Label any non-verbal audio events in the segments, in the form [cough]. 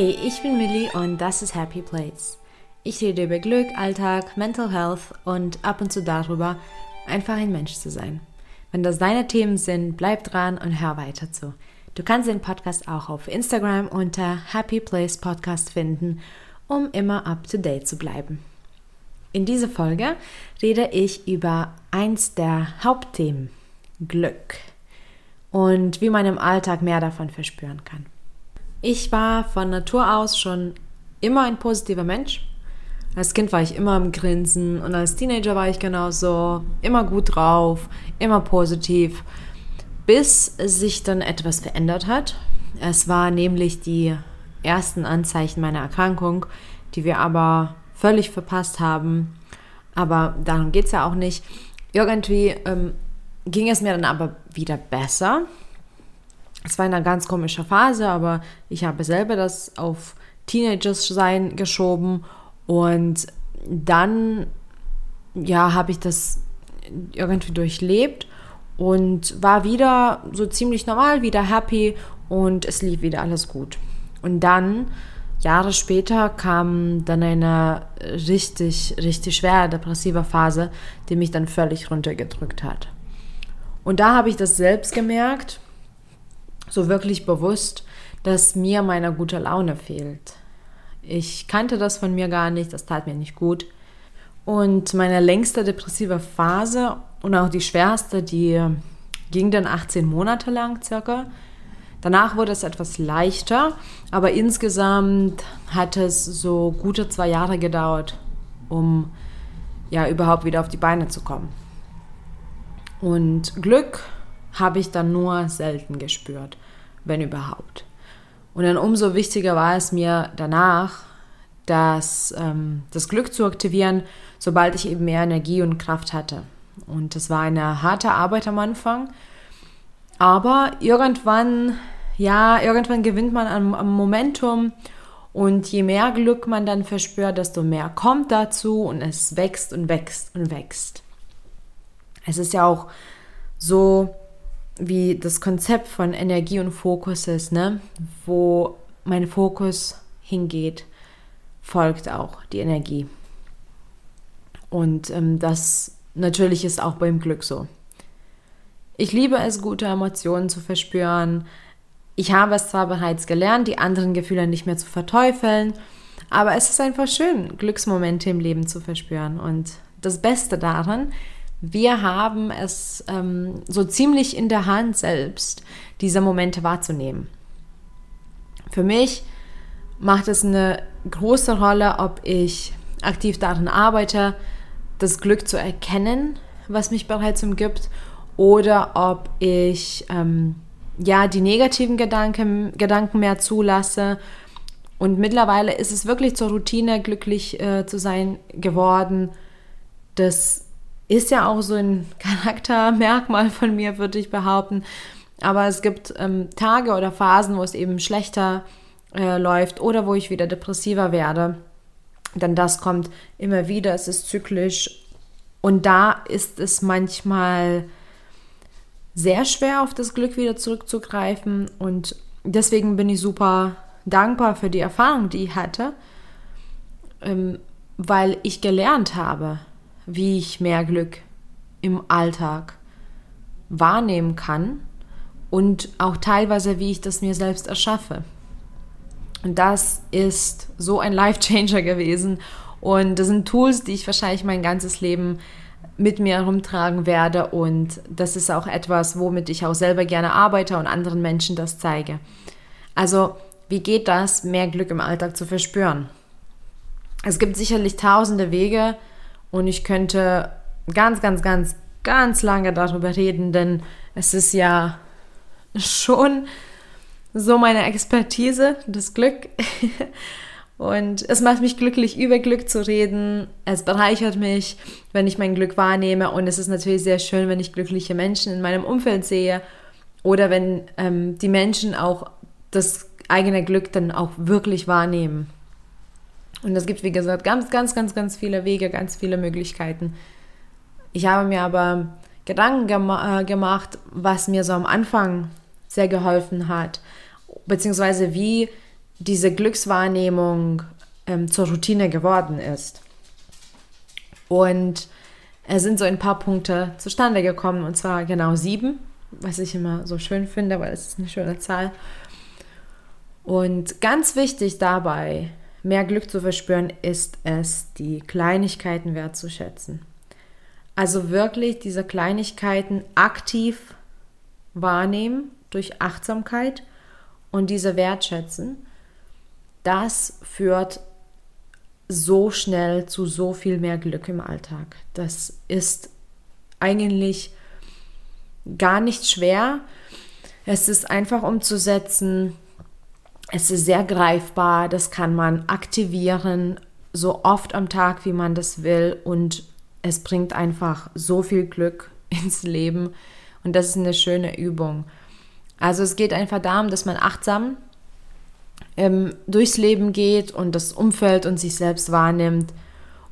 Hey, ich bin Millie und das ist Happy Place. Ich rede über Glück, Alltag, Mental Health und ab und zu darüber, einfach ein Mensch zu sein. Wenn das deine Themen sind, bleib dran und hör weiter zu. Du kannst den Podcast auch auf Instagram unter Happy Place Podcast finden, um immer up to date zu bleiben. In dieser Folge rede ich über eins der Hauptthemen, Glück und wie man im Alltag mehr davon verspüren kann. Ich war von Natur aus schon immer ein positiver Mensch. Als Kind war ich immer im Grinsen und als Teenager war ich genauso, immer gut drauf, immer positiv, bis sich dann etwas verändert hat. Es war nämlich die ersten Anzeichen meiner Erkrankung, die wir aber völlig verpasst haben. Aber darum geht es ja auch nicht. Irgendwie ähm, ging es mir dann aber wieder besser. Es war eine ganz komische Phase, aber ich habe selber das auf Teenagers sein geschoben und dann ja, habe ich das irgendwie durchlebt und war wieder so ziemlich normal, wieder happy und es lief wieder alles gut. Und dann Jahre später kam dann eine richtig, richtig schwere depressive Phase, die mich dann völlig runtergedrückt hat. Und da habe ich das selbst gemerkt, so wirklich bewusst, dass mir meine gute Laune fehlt. Ich kannte das von mir gar nicht, das tat mir nicht gut. Und meine längste depressive Phase und auch die schwerste, die ging dann 18 Monate lang circa. Danach wurde es etwas leichter, aber insgesamt hat es so gute zwei Jahre gedauert, um ja überhaupt wieder auf die Beine zu kommen. Und Glück habe ich dann nur selten gespürt, wenn überhaupt. Und dann umso wichtiger war es mir danach, das, ähm, das Glück zu aktivieren, sobald ich eben mehr Energie und Kraft hatte. Und das war eine harte Arbeit am Anfang. Aber irgendwann, ja, irgendwann gewinnt man am, am Momentum und je mehr Glück man dann verspürt, desto mehr kommt dazu und es wächst und wächst und wächst. Es ist ja auch so, wie das Konzept von Energie und Fokus ist, ne? Wo mein Fokus hingeht, folgt auch die Energie. Und ähm, das natürlich ist auch beim Glück so. Ich liebe es, gute Emotionen zu verspüren. Ich habe es zwar bereits gelernt, die anderen Gefühle nicht mehr zu verteufeln, aber es ist einfach schön, Glücksmomente im Leben zu verspüren. Und das Beste daran, wir haben es ähm, so ziemlich in der Hand selbst, diese Momente wahrzunehmen. Für mich macht es eine große Rolle, ob ich aktiv daran arbeite, das Glück zu erkennen, was mich bereits umgibt, oder ob ich ähm, ja die negativen Gedanken, Gedanken mehr zulasse. Und mittlerweile ist es wirklich zur Routine, glücklich äh, zu sein geworden. Das ist ja auch so ein [laughs] Charaktermerkmal von mir, würde ich behaupten. Aber es gibt ähm, Tage oder Phasen, wo es eben schlechter äh, läuft oder wo ich wieder depressiver werde. Denn das kommt immer wieder, es ist zyklisch. Und da ist es manchmal sehr schwer, auf das Glück wieder zurückzugreifen. Und deswegen bin ich super dankbar für die Erfahrung, die ich hatte, ähm, weil ich gelernt habe, wie ich mehr Glück im Alltag wahrnehmen kann und auch teilweise, wie ich das mir selbst erschaffe. Und das ist so ein Life Changer [laughs] gewesen. Und das sind Tools, die ich wahrscheinlich mein ganzes Leben mit mir herumtragen werde. Und das ist auch etwas, womit ich auch selber gerne arbeite und anderen Menschen das zeige. Also, wie geht das, mehr Glück im Alltag zu verspüren? Es gibt sicherlich tausende Wege, und ich könnte ganz, ganz, ganz, ganz lange darüber reden, denn es ist ja schon so meine Expertise, das Glück. [laughs] Und es macht mich glücklich, über Glück zu reden. Es bereichert mich, wenn ich mein Glück wahrnehme. Und es ist natürlich sehr schön, wenn ich glückliche Menschen in meinem Umfeld sehe. Oder wenn ähm, die Menschen auch das eigene Glück dann auch wirklich wahrnehmen. Und es gibt, wie gesagt, ganz, ganz, ganz, ganz viele Wege, ganz viele Möglichkeiten. Ich habe mir aber Gedanken gem äh, gemacht, was mir so am Anfang sehr geholfen hat, beziehungsweise wie diese Glückswahrnehmung ähm, zur Routine geworden ist. Und es sind so ein paar Punkte zustande gekommen, und zwar genau sieben, was ich immer so schön finde, weil es ist eine schöne Zahl. Und ganz wichtig dabei, mehr Glück zu verspüren, ist es, die Kleinigkeiten wertzuschätzen. Also wirklich diese Kleinigkeiten aktiv wahrnehmen durch Achtsamkeit und diese wertschätzen. Das führt so schnell zu so viel mehr Glück im Alltag. Das ist eigentlich gar nicht schwer. Es ist einfach umzusetzen. Es ist sehr greifbar. Das kann man aktivieren, so oft am Tag, wie man das will. Und es bringt einfach so viel Glück [laughs] ins Leben. Und das ist eine schöne Übung. Also es geht einfach darum, dass man achtsam ähm, durchs Leben geht und das Umfeld und sich selbst wahrnimmt.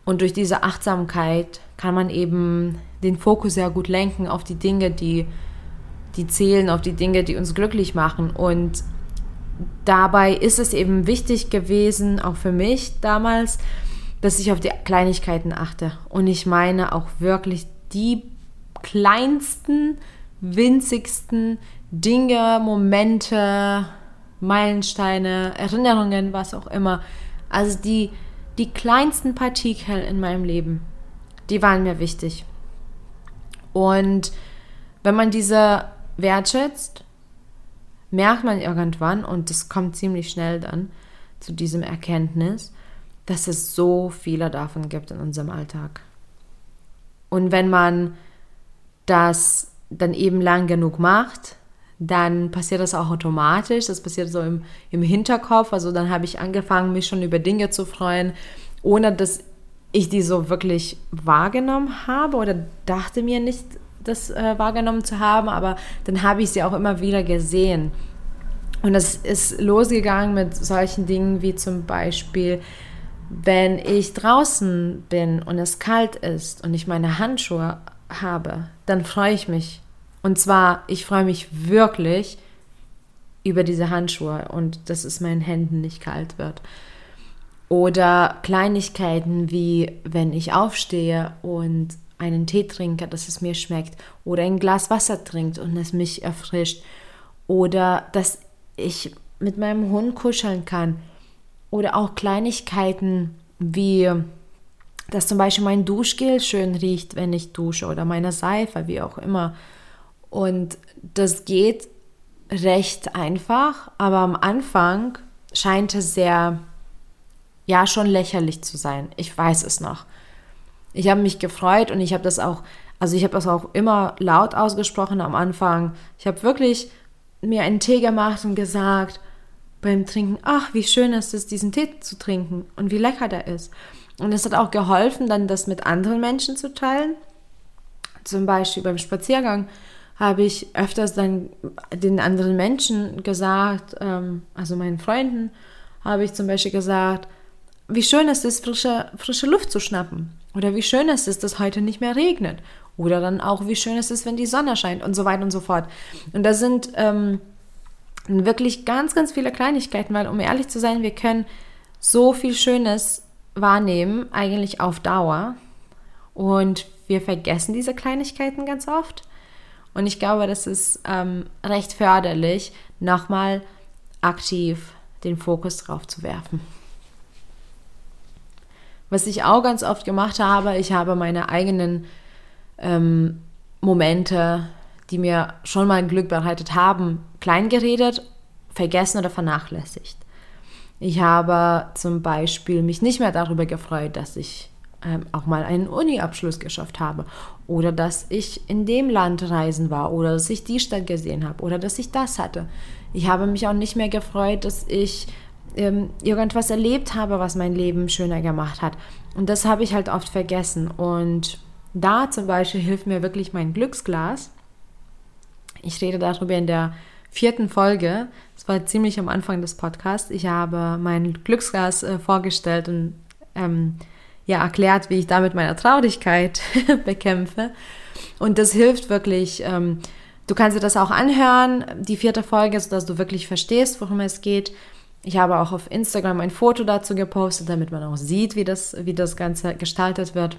Und durch diese Achtsamkeit kann man eben den Fokus sehr gut lenken auf die Dinge, die, die zählen, auf die Dinge, die uns glücklich machen. Und dabei ist es eben wichtig gewesen, auch für mich damals, dass ich auf die Kleinigkeiten achte. Und ich meine auch wirklich die kleinsten, winzigsten Dinge, Momente, Meilensteine, Erinnerungen, was auch immer. Also die, die kleinsten Partikel in meinem Leben, die waren mir wichtig. Und wenn man diese wertschätzt, merkt man irgendwann, und das kommt ziemlich schnell dann zu diesem Erkenntnis, dass es so viele davon gibt in unserem Alltag. Und wenn man das dann eben lang genug macht, dann passiert das auch automatisch. Das passiert so im, im Hinterkopf. Also dann habe ich angefangen, mich schon über Dinge zu freuen, ohne dass ich die so wirklich wahrgenommen habe oder dachte mir nicht, das äh, wahrgenommen zu haben, aber dann habe ich sie auch immer wieder gesehen. Und das ist losgegangen mit solchen Dingen wie zum Beispiel, wenn ich draußen bin und es kalt ist und ich meine Handschuhe habe, dann freue ich mich und zwar, ich freue mich wirklich über diese Handschuhe und dass es meinen Händen nicht kalt wird. Oder Kleinigkeiten wie, wenn ich aufstehe und einen Tee trinke, dass es mir schmeckt. Oder ein Glas Wasser trinkt und es mich erfrischt. Oder dass ich mit meinem Hund kuscheln kann. Oder auch Kleinigkeiten wie, dass zum Beispiel mein Duschgel schön riecht, wenn ich dusche. Oder meine Seife, wie auch immer. Und das geht recht einfach, aber am Anfang scheint es sehr, ja, schon lächerlich zu sein. Ich weiß es noch. Ich habe mich gefreut und ich habe das auch, also ich habe das auch immer laut ausgesprochen am Anfang. Ich habe wirklich mir einen Tee gemacht und gesagt beim Trinken, ach, wie schön ist es, diesen Tee zu trinken und wie lecker der ist. Und es hat auch geholfen, dann das mit anderen Menschen zu teilen. Zum Beispiel beim Spaziergang habe ich öfters dann den anderen Menschen gesagt, ähm, also meinen Freunden, habe ich zum Beispiel gesagt, wie schön es ist, frische, frische Luft zu schnappen. Oder wie schön es ist, dass heute nicht mehr regnet. Oder dann auch, wie schön es ist, wenn die Sonne scheint und so weiter und so fort. Und das sind ähm, wirklich ganz, ganz viele Kleinigkeiten, weil um ehrlich zu sein, wir können so viel Schönes wahrnehmen, eigentlich auf Dauer. Und wir vergessen diese Kleinigkeiten ganz oft. Und ich glaube, das ist ähm, recht förderlich, nochmal aktiv den Fokus drauf zu werfen. Was ich auch ganz oft gemacht habe, ich habe meine eigenen ähm, Momente, die mir schon mal Glück bereitet haben, klein geredet, vergessen oder vernachlässigt. Ich habe zum Beispiel mich nicht mehr darüber gefreut, dass ich ähm, auch mal einen Uni-Abschluss geschafft habe oder dass ich in dem Land reisen war oder dass ich die Stadt gesehen habe oder dass ich das hatte. Ich habe mich auch nicht mehr gefreut, dass ich ähm, irgendwas erlebt habe, was mein Leben schöner gemacht hat. Und das habe ich halt oft vergessen. Und da zum Beispiel [laughs] hilft mir wirklich mein Glücksglas. Ich rede darüber in der vierten Folge. Das war ziemlich am Anfang des Podcasts. Ich habe mein Glücksglas äh, vorgestellt und ähm, ja erklärt, wie ich damit meine Traurigkeit [laughs] bekämpfe. Und das hilft wirklich. Ähm, du kannst dir das auch anhören, die vierte Folge, sodass du wirklich verstehst, worum es geht. Ich habe auch auf Instagram ein Foto dazu gepostet, damit man auch sieht, wie das, wie das Ganze gestaltet wird.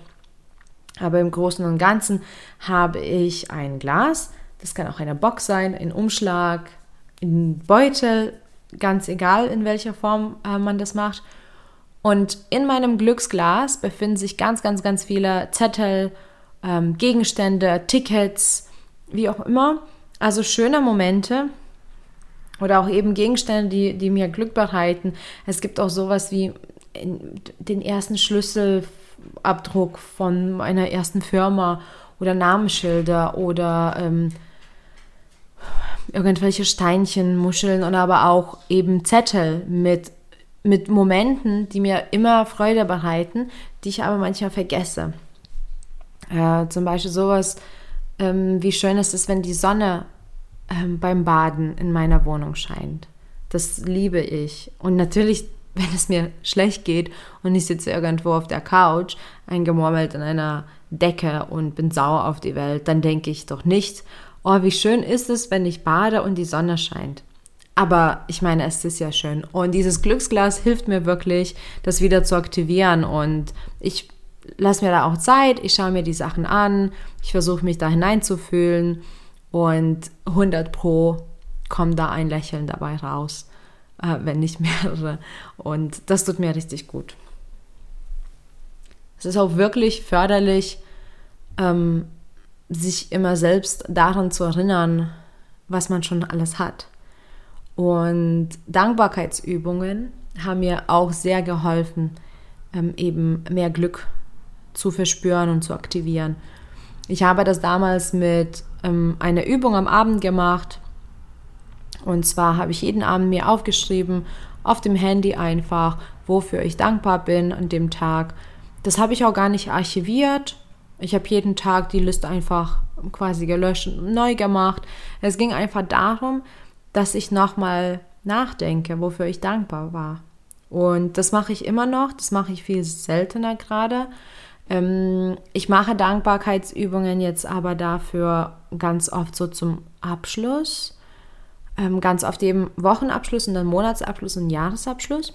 Aber im Großen und Ganzen habe ich ein Glas, das kann auch eine Box sein, ein Umschlag, ein Beutel, ganz egal in welcher Form äh, man das macht. Und in meinem Glücksglas befinden sich ganz, ganz, ganz viele Zettel, ähm, Gegenstände, Tickets, wie auch immer. Also schöne Momente oder auch eben Gegenstände, die, die mir Glück bereiten. Es gibt auch sowas wie den ersten Schlüsselabdruck von einer ersten Firma oder Namensschilder oder ähm, irgendwelche Steinchen, Muscheln oder aber auch eben Zettel mit, mit Momenten, die mir immer Freude bereiten, die ich aber manchmal vergesse. Äh, zum Beispiel sowas, ähm, wie schön ist es, wenn die Sonne ähm, beim Baden in meiner Wohnung scheint. Das liebe ich. Und natürlich, [laughs] wenn es mir schlecht geht und ich sitze irgendwo auf der Couch, eingemurmelt in einer Decke und bin sauer auf die Welt, dann denke ich doch nicht, oh, wie schön ist es, wenn ich bade und die Sonne scheint. Aber ich meine, es ist ja schön. Und dieses Glücksglas hilft mir wirklich, das wieder zu aktivieren. Und ich lasse mir da auch Zeit, ich schaue mir die Sachen an, ich versuche mich da hineinzufühlen und 100 Pro kommt da ein Lächeln dabei raus, äh, wenn nicht mehrere. Und das tut mir richtig gut. Es ist auch wirklich förderlich, ähm, sich immer selbst daran zu erinnern, was man schon alles hat. Und Dankbarkeitsübungen haben mir auch sehr geholfen, ähm, eben mehr Glück zu verspüren und zu aktivieren. Ich habe das damals mit ähm, einer Übung am Abend gemacht. Und zwar habe ich jeden Abend mir aufgeschrieben, auf dem Handy einfach, wofür ich dankbar bin an dem Tag. Das habe ich auch gar nicht archiviert. Ich habe jeden Tag die Liste einfach quasi gelöscht und neu gemacht. Es ging einfach darum, dass ich nochmal nachdenke, wofür ich dankbar war. Und das mache ich immer noch, das mache ich viel seltener gerade. Ähm, ich mache Dankbarkeitsübungen jetzt aber dafür ganz oft so zum Abschluss. Ähm, ganz oft eben Wochenabschluss und dann Monatsabschluss und Jahresabschluss.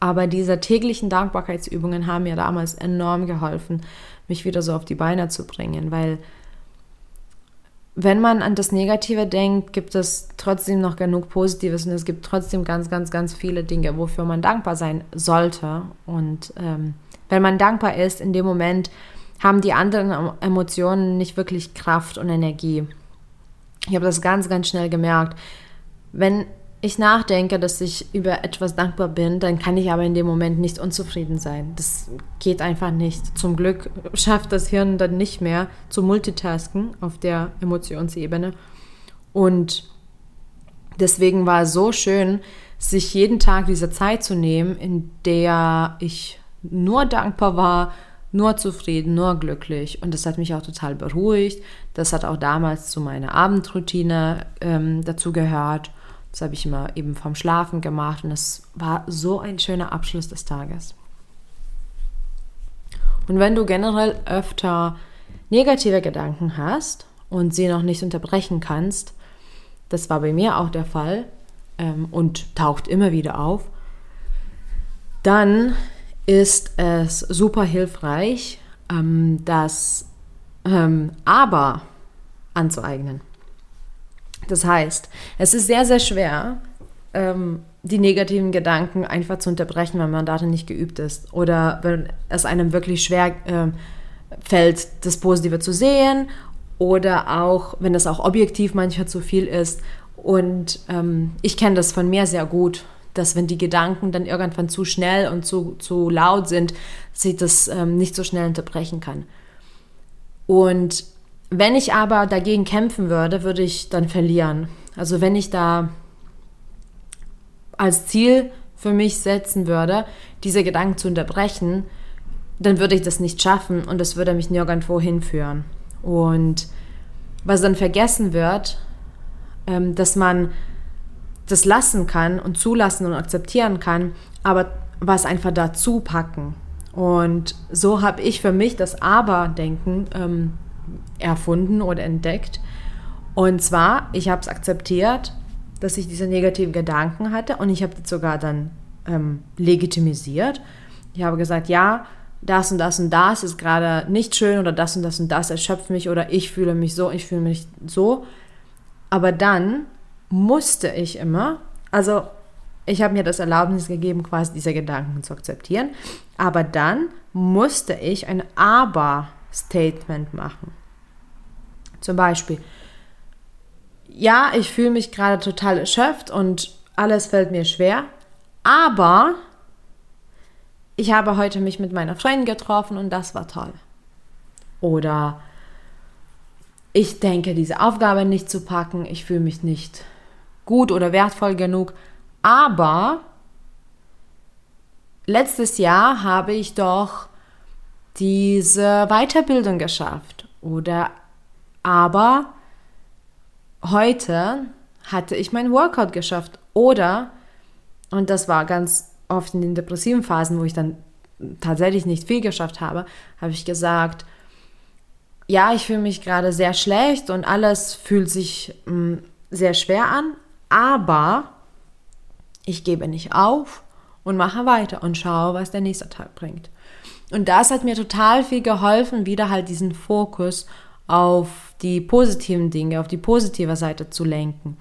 Aber diese täglichen Dankbarkeitsübungen haben mir damals enorm geholfen, mich wieder so auf die Beine zu bringen, weil wenn man an das Negative denkt, gibt es trotzdem noch genug Positives und es gibt trotzdem ganz, ganz, ganz viele Dinge, wofür man dankbar sein sollte. Und ähm, wenn man dankbar ist, in dem Moment haben die anderen Emotionen nicht wirklich Kraft und Energie. Ich habe das ganz, ganz schnell gemerkt. Wenn ich nachdenke, dass ich über etwas dankbar bin, dann kann ich aber in dem Moment nicht unzufrieden sein. Das geht einfach nicht. Zum Glück schafft das Hirn dann nicht mehr zu multitasken auf der Emotionsebene. Und deswegen war es so schön, sich jeden Tag diese Zeit zu nehmen, in der ich nur dankbar war, nur zufrieden, nur glücklich. Und das hat mich auch total beruhigt. Das hat auch damals zu meiner Abendroutine ähm, dazu gehört. Das habe ich immer eben vom Schlafen gemacht und es war so ein schöner Abschluss des Tages. Und wenn du generell öfter negative Gedanken hast und sie noch nicht unterbrechen kannst, das war bei mir auch der Fall ähm, und taucht immer wieder auf, dann ist es super hilfreich, ähm, das ähm, Aber anzueignen. Das heißt, es ist sehr, sehr schwer, ähm, die negativen Gedanken einfach zu unterbrechen, wenn man darin nicht geübt ist. Oder wenn es einem wirklich schwer äh, fällt, das Positive zu sehen. Oder auch, wenn es auch objektiv manchmal zu viel ist. Und ähm, ich kenne das von mir sehr gut, dass wenn die Gedanken dann irgendwann zu schnell und zu, zu laut sind, sie das ähm, nicht so schnell unterbrechen kann. Und wenn ich aber dagegen kämpfen würde, würde ich dann verlieren. Also wenn ich da als Ziel für mich setzen würde, diese Gedanken zu unterbrechen, dann würde ich das nicht schaffen und das würde mich nirgendwo hinführen. Und was dann vergessen wird, ähm, dass man das lassen kann und zulassen und akzeptieren kann, aber was einfach dazu packen. Und so habe ich für mich das Aber-Denken ähm, erfunden oder entdeckt. Und zwar, ich habe es akzeptiert, dass ich diese negativen Gedanken hatte und ich habe das sogar dann ähm, legitimisiert. Ich habe gesagt, ja, das und das und das ist gerade nicht schön oder das und das und das erschöpft mich oder ich fühle mich so, ich fühle mich so. Aber dann musste ich immer, also ich habe mir das Erlaubnis gegeben, quasi diese Gedanken zu akzeptieren, aber dann musste ich ein Aber-Statement machen. Zum Beispiel, ja, ich fühle mich gerade total erschöpft und alles fällt mir schwer, aber ich habe heute mich mit meiner Freundin getroffen und das war toll. Oder ich denke, diese Aufgabe nicht zu packen, ich fühle mich nicht gut oder wertvoll genug, aber letztes Jahr habe ich doch diese Weiterbildung geschafft oder aber heute hatte ich mein Workout geschafft oder und das war ganz oft in den depressiven Phasen, wo ich dann tatsächlich nicht viel geschafft habe, habe ich gesagt, ja, ich fühle mich gerade sehr schlecht und alles fühlt sich mh, mm, sehr schwer an, aber ich gebe nicht auf und mache weiter und schaue, was der nächste Tag bringt. Und das hat mir total viel geholfen, wieder halt diesen Fokus auf die positiven Dinge, auf die positive Seite zu lenken.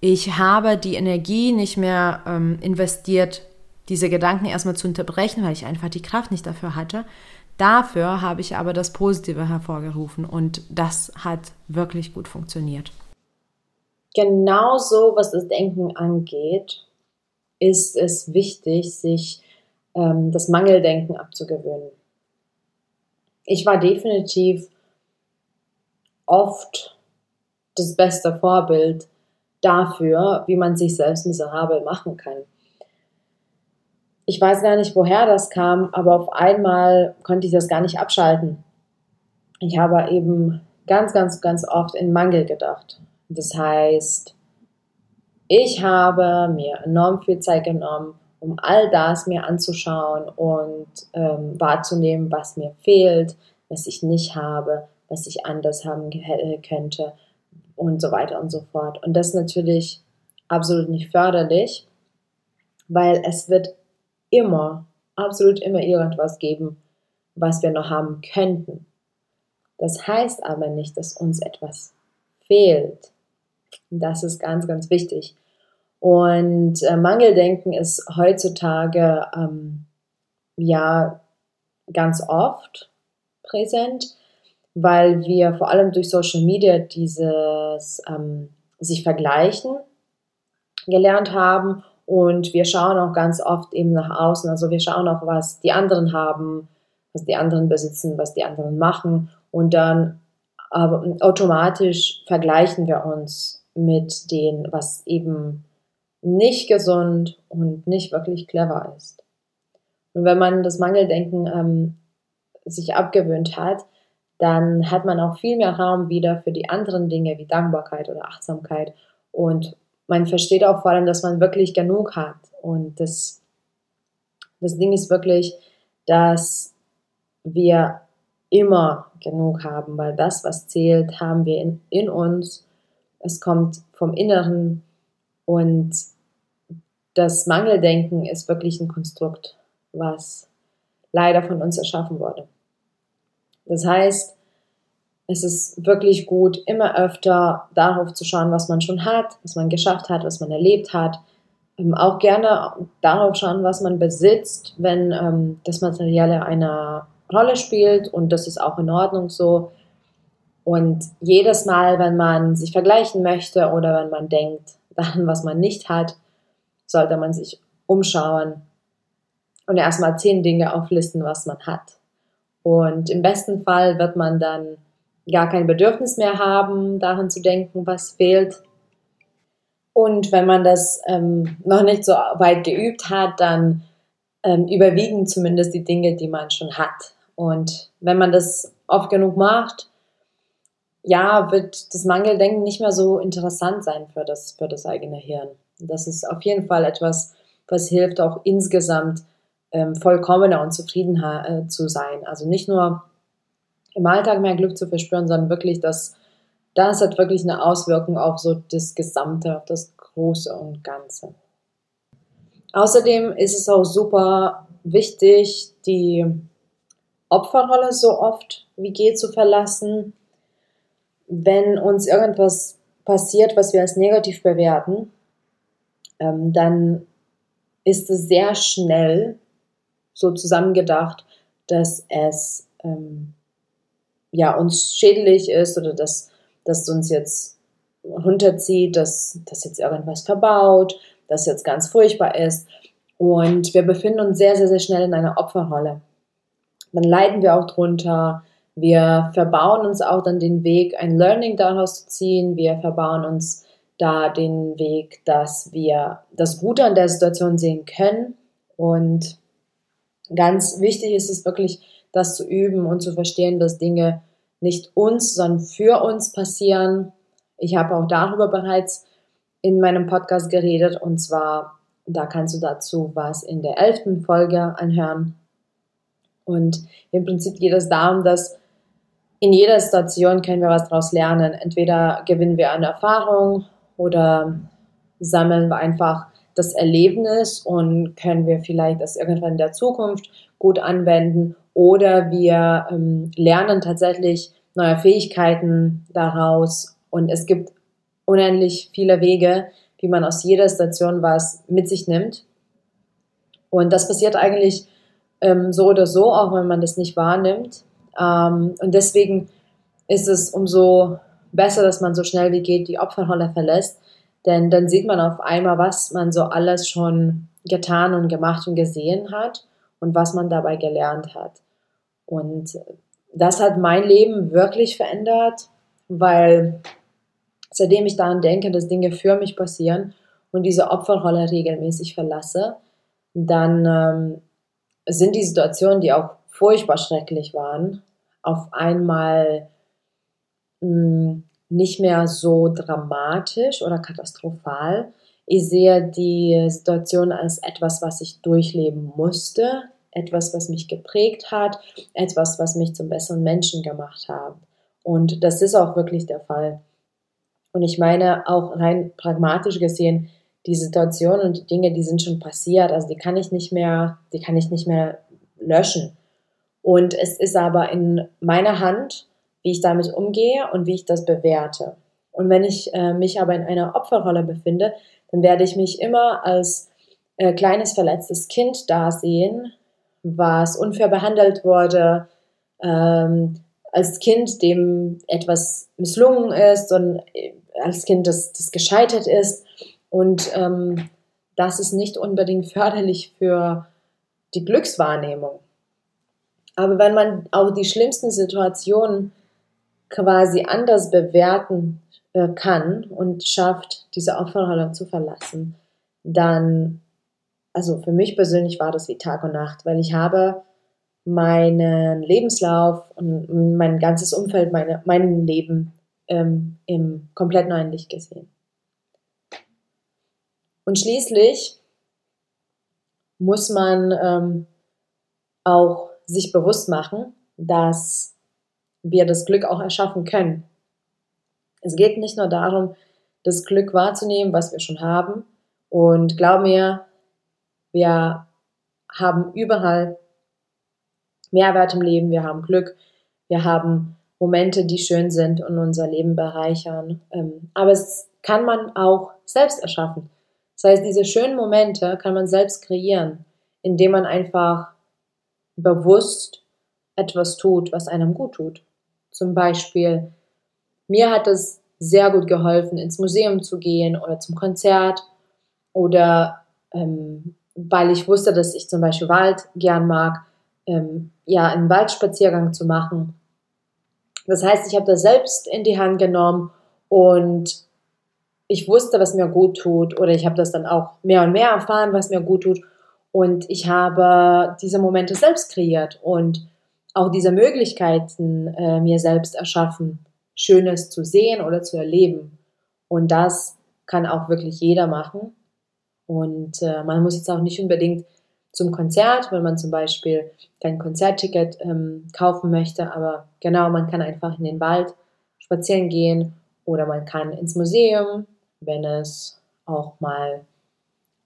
Ich habe die Energie nicht mehr ähm, investiert, diese Gedanken erstmal zu unterbrechen, weil ich einfach die Kraft nicht dafür hatte. Dafür habe ich aber das Positive hervorgerufen und das hat wirklich gut funktioniert. Genauso, was das Denken angeht, ist es wichtig, sich ähm, das Mangeldenken abzugewöhnen. Ich war definitiv oft das beste Vorbild dafür, wie man sich selbst miserabel machen kann. Ich weiß gar nicht, woher das kam, aber auf einmal konnte ich das gar nicht abschalten. Ich habe eben ganz, ganz, ganz oft in Mangel gedacht. Das heißt, ich habe mir enorm viel Zeit genommen, um all das mir anzuschauen und ähm, wahrzunehmen, was mir fehlt, was ich nicht habe, was ich anders haben äh, könnte und so weiter und so fort. Und das ist natürlich absolut nicht förderlich, weil es wird immer, absolut immer irgendwas geben, was wir noch haben könnten. Das heißt aber nicht, dass uns etwas fehlt. Das ist ganz, ganz wichtig. Und äh, Mangeldenken ist heutzutage ähm, ja ganz oft präsent weil wir vor allem durch Social Media dieses ähm, sich vergleichen gelernt haben und wir schauen auch ganz oft eben nach außen. Also wir schauen auch, was die anderen haben, was die anderen besitzen, was die anderen machen und dann aber automatisch vergleichen wir uns mit dem, was eben nicht gesund und nicht wirklich clever ist. Und wenn man das Mangeldenken ähm, sich abgewöhnt hat, dann hat man auch viel mehr Raum wieder für die anderen Dinge wie Dankbarkeit oder Achtsamkeit. Und man versteht auch vor allem, dass man wirklich genug hat. Und das, das Ding ist wirklich, dass wir immer genug haben, weil das, was zählt, haben wir in, in uns. Es kommt vom Inneren und das Mangeldenken ist wirklich ein Konstrukt, was leider von uns erschaffen wurde. Das heißt, es ist wirklich gut, immer öfter darauf zu schauen, was man schon hat, was man geschafft hat, was man erlebt hat. Ähm, auch gerne darauf schauen, was man besitzt, wenn ähm, das Materielle eine Rolle spielt und das ist auch in Ordnung so. Und jedes Mal, wenn man sich vergleichen möchte oder wenn man denkt daran, was man nicht hat, sollte man sich umschauen und erstmal zehn Dinge auflisten, was man hat. Und im besten Fall wird man dann gar kein Bedürfnis mehr haben, daran zu denken, was fehlt. Und wenn man das ähm, noch nicht so weit geübt hat, dann ähm, überwiegen zumindest die Dinge, die man schon hat. Und wenn man das oft genug macht, ja, wird das Mangeldenken nicht mehr so interessant sein für das, für das eigene Hirn. Das ist auf jeden Fall etwas, was hilft auch insgesamt ähm, vollkommener und zufriedener äh, zu sein. Also nicht nur im Alltag mehr Glück zu verspüren, sondern wirklich das das hat wirklich eine Auswirkung auf so das Gesamte, auf das Große und Ganze. Außerdem ist es auch super wichtig, die Opferrolle so oft wie geht zu verlassen. Wenn uns irgendwas passiert, was wir als negativ bewerten, ähm, dann ist es sehr schnell so zusammengedacht, dass es ähm, ja uns schädlich ist oder dass, dass uns jetzt runterzieht, dass das jetzt irgendwas verbaut, dass jetzt ganz furchtbar ist. Und wir befinden uns sehr, sehr, sehr schnell in einer Opferrolle. Dann leiden wir auch drunter. Wir verbauen uns auch dann den Weg, ein Learning daraus zu ziehen. Wir verbauen uns da den Weg, dass wir das Gute an der Situation sehen können. Und ganz wichtig ist es wirklich, das zu üben und zu verstehen, dass Dinge nicht uns, sondern für uns passieren. Ich habe auch darüber bereits in meinem Podcast geredet und zwar, da kannst du dazu was in der elften Folge anhören. Und im Prinzip geht es darum, dass in jeder Situation können wir was daraus lernen. Entweder gewinnen wir eine Erfahrung oder sammeln wir einfach das Erlebnis und können wir vielleicht das irgendwann in der Zukunft gut anwenden oder wir ähm, lernen tatsächlich neue Fähigkeiten daraus und es gibt unendlich viele Wege, wie man aus jeder Station was mit sich nimmt. Und das passiert eigentlich ähm, so oder so, auch wenn man das nicht wahrnimmt. Ähm, und deswegen ist es umso besser, dass man so schnell wie geht die Opferrolle verlässt, denn dann sieht man auf einmal, was man so alles schon getan und gemacht und gesehen hat und was man dabei gelernt hat. Und das hat mein Leben wirklich verändert, weil seitdem ich daran denke, dass Dinge für mich passieren und diese Opferrolle regelmäßig verlasse, dann ähm, sind die Situationen, die auch furchtbar schrecklich waren, auf einmal mh, hm, nicht mehr so dramatisch oder katastrophal. Ich sehe die Situation als etwas, was ich durchleben musste, etwas, was mich geprägt hat, etwas, was mich zum besseren Menschen gemacht hat. Und das ist auch wirklich der Fall. Und ich meine, auch rein pragmatisch gesehen, die Situation und die Dinge, die sind schon passiert, also die kann ich nicht mehr, die kann ich nicht mehr löschen. Und es ist aber in meiner Hand, wie ich damit umgehe und wie ich das bewerte. Und wenn ich äh, mich aber in einer Opferrolle befinde, dann werde ich mich immer als äh, kleines verletztes Kind dasehen, was unfair behandelt wurde, ähm, als Kind, dem etwas misslungen ist und äh, als Kind, das, das gescheitert ist. Und ähm, das ist nicht unbedingt förderlich für die Glückswahrnehmung. Aber wenn man auch die schlimmsten Situationen quasi anders bewerten äh, kann und schafft, diese Opferrolle zu verlassen, dann, also für mich persönlich war das wie Tag und Nacht, weil ich habe meinen Lebenslauf und mein ganzes Umfeld, meine, mein Leben ähm, im komplett neuen Licht gesehen. Und schließlich muss man ähm, auch sich bewusst machen, dass wir das Glück auch erschaffen können. Es geht nicht nur darum, das Glück wahrzunehmen, was wir schon haben. Und glaub mir, wir haben überall Mehrwert im Leben, wir haben Glück, wir haben Momente, die schön sind und unser Leben bereichern. Ähm, aber es kann man auch selbst erschaffen. Das heißt, diese schönen Momente kann man selbst kreieren, indem man einfach bewusst etwas tut, was einem gut tut. Zum Beispiel, mir hat es sehr gut geholfen, ins Museum zu gehen oder zum Konzert oder ähm, weil ich wusste, dass ich zum Beispiel Wald gern mag, ähm, ja, einen Waldspaziergang zu machen. Das heißt, ich habe das selbst in die Hand genommen und ich wusste, was mir gut tut oder ich habe das dann auch mehr und mehr erfahren, was mir gut tut und ich habe diese Momente selbst kreiert und auch diese Möglichkeiten äh, mir selbst erschaffen, Schönes zu sehen oder zu erleben. Und das kann auch wirklich jeder machen. Und äh, man muss jetzt auch nicht unbedingt zum Konzert, wenn man zum Beispiel kein Konzertticket ähm, kaufen möchte, aber genau, man kann einfach in den Wald spazieren gehen Oder man kann ins Museum, wenn es auch mal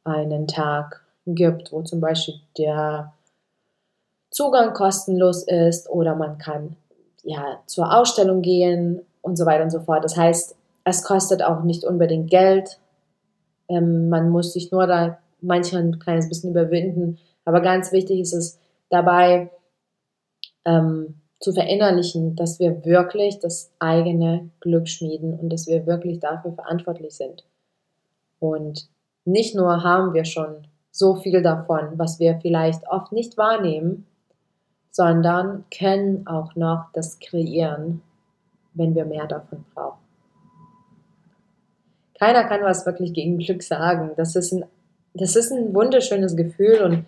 einen Tag gibt, wo zum Beispiel der Zugang kostenlos ist oder man kann ja zur Ausstellung gehen und so weiter und so fort. Das heißt, es kostet auch nicht unbedingt Geld. Ähm, man muss sich nur da manchmal ein kleines bisschen überwinden. Aber ganz wichtig ist es dabei ähm, zu verinnerlichen, dass wir wirklich das eigene Glück schmieden und dass wir wirklich dafür verantwortlich sind. Und nicht nur haben wir schon so viel davon, was wir vielleicht oft nicht wahrnehmen, sondern können auch noch das kreieren, wenn wir mehr davon brauchen. Keiner kann was wirklich gegen Glück sagen. Das ist ein, das ist ein wunderschönes Gefühl und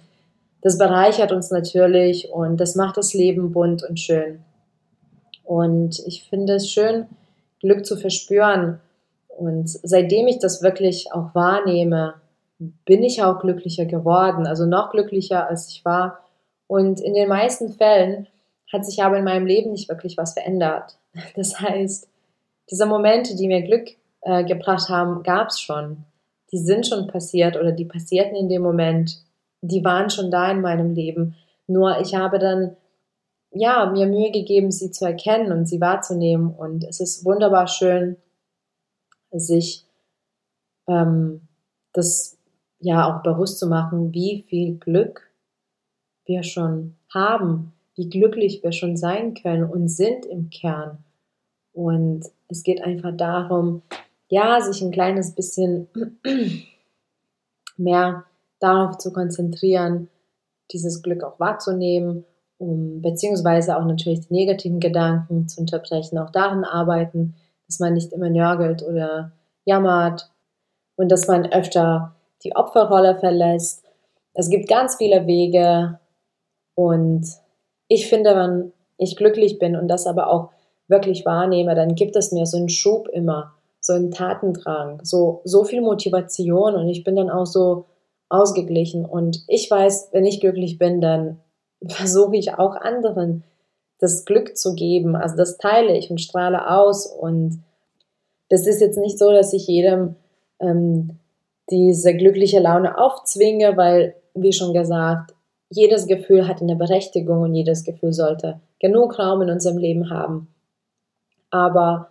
das bereichert uns natürlich und das macht das Leben bunt und schön. Und ich finde es schön, Glück zu verspüren. Und seitdem ich das wirklich auch wahrnehme, bin ich auch glücklicher geworden, also noch glücklicher als ich war. Und in den meisten Fällen hat sich aber in meinem Leben nicht wirklich was verändert. [laughs] Das heißt, diese Momente, die mir Glück äh, gebracht haben, gab es schon. Die sind schon passiert oder die passierten in dem Moment. Die waren schon da in meinem Leben. Nur ich habe dann ja mir Mühe gegeben, sie zu erkennen und sie wahrzunehmen. Und es ist wunderbar schön, sich ähm, das ja auch bewusst zu machen, wie viel Glück wir schon haben, wie glücklich wir schon sein können und sind im Kern. Und es geht einfach darum, ja, sich ein kleines bisschen [clears throat] mehr darauf zu konzentrieren, dieses Glück auch wahrzunehmen, um, beziehungsweise auch natürlich die negativen Gedanken zu unterbrechen, auch daran arbeiten, dass man nicht immer nörgelt oder jammert und dass man öfter die Opferrolle verlässt. Es gibt ganz viele Wege und ich finde, wenn ich glücklich bin und das aber auch wirklich wahrnehme, dann gibt es mir so einen Schub immer so einen Tatendrang, so, so viel Motivation und ich bin dann auch so ausgeglichen. Und ich weiß, wenn ich glücklich bin, dann [laughs] versuche ich auch anderen das Glück zu geben. Also das teile ich und strahle aus. Und das ist jetzt nicht so, dass ich jedem ähm, diese glückliche Laune aufzwinge, weil, wie schon gesagt, jedes Gefühl hat eine Berechtigung und jedes Gefühl sollte genug Raum in unserem Leben haben. Aber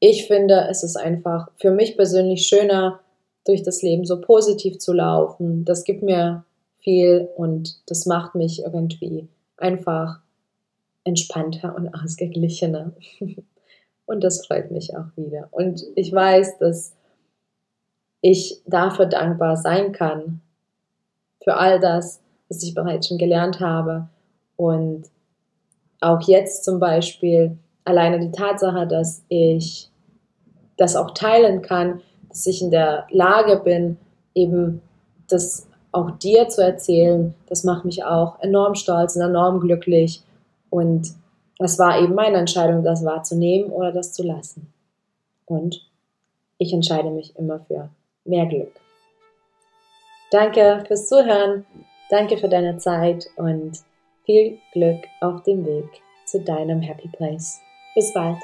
ich finde, es ist einfach für mich persönlich schöner, durch das Leben so positiv zu laufen. Das gibt mir viel und das macht mich irgendwie einfach entspannter und ausgeglichener. [laughs] Und das freut mich auch wieder. Und ich weiß, dass ich dafür dankbar sein kann, für all das, was ich bereits schon gelernt habe. Und auch jetzt zum Beispiel alleine die Tatsache, dass ich das auch teilen kann, dass ich in der Lage bin, eben das auch dir zu erzählen, das macht mich auch enorm stolz und enorm glücklich. Und es war eben meine Entscheidung, das wahrzunehmen oder das zu lassen. Und ich entscheide mich immer für mehr Glück. Danke fürs Zuhören, danke für deine Zeit und viel Glück auf dem Weg zu deinem Happy Place. Bis bald.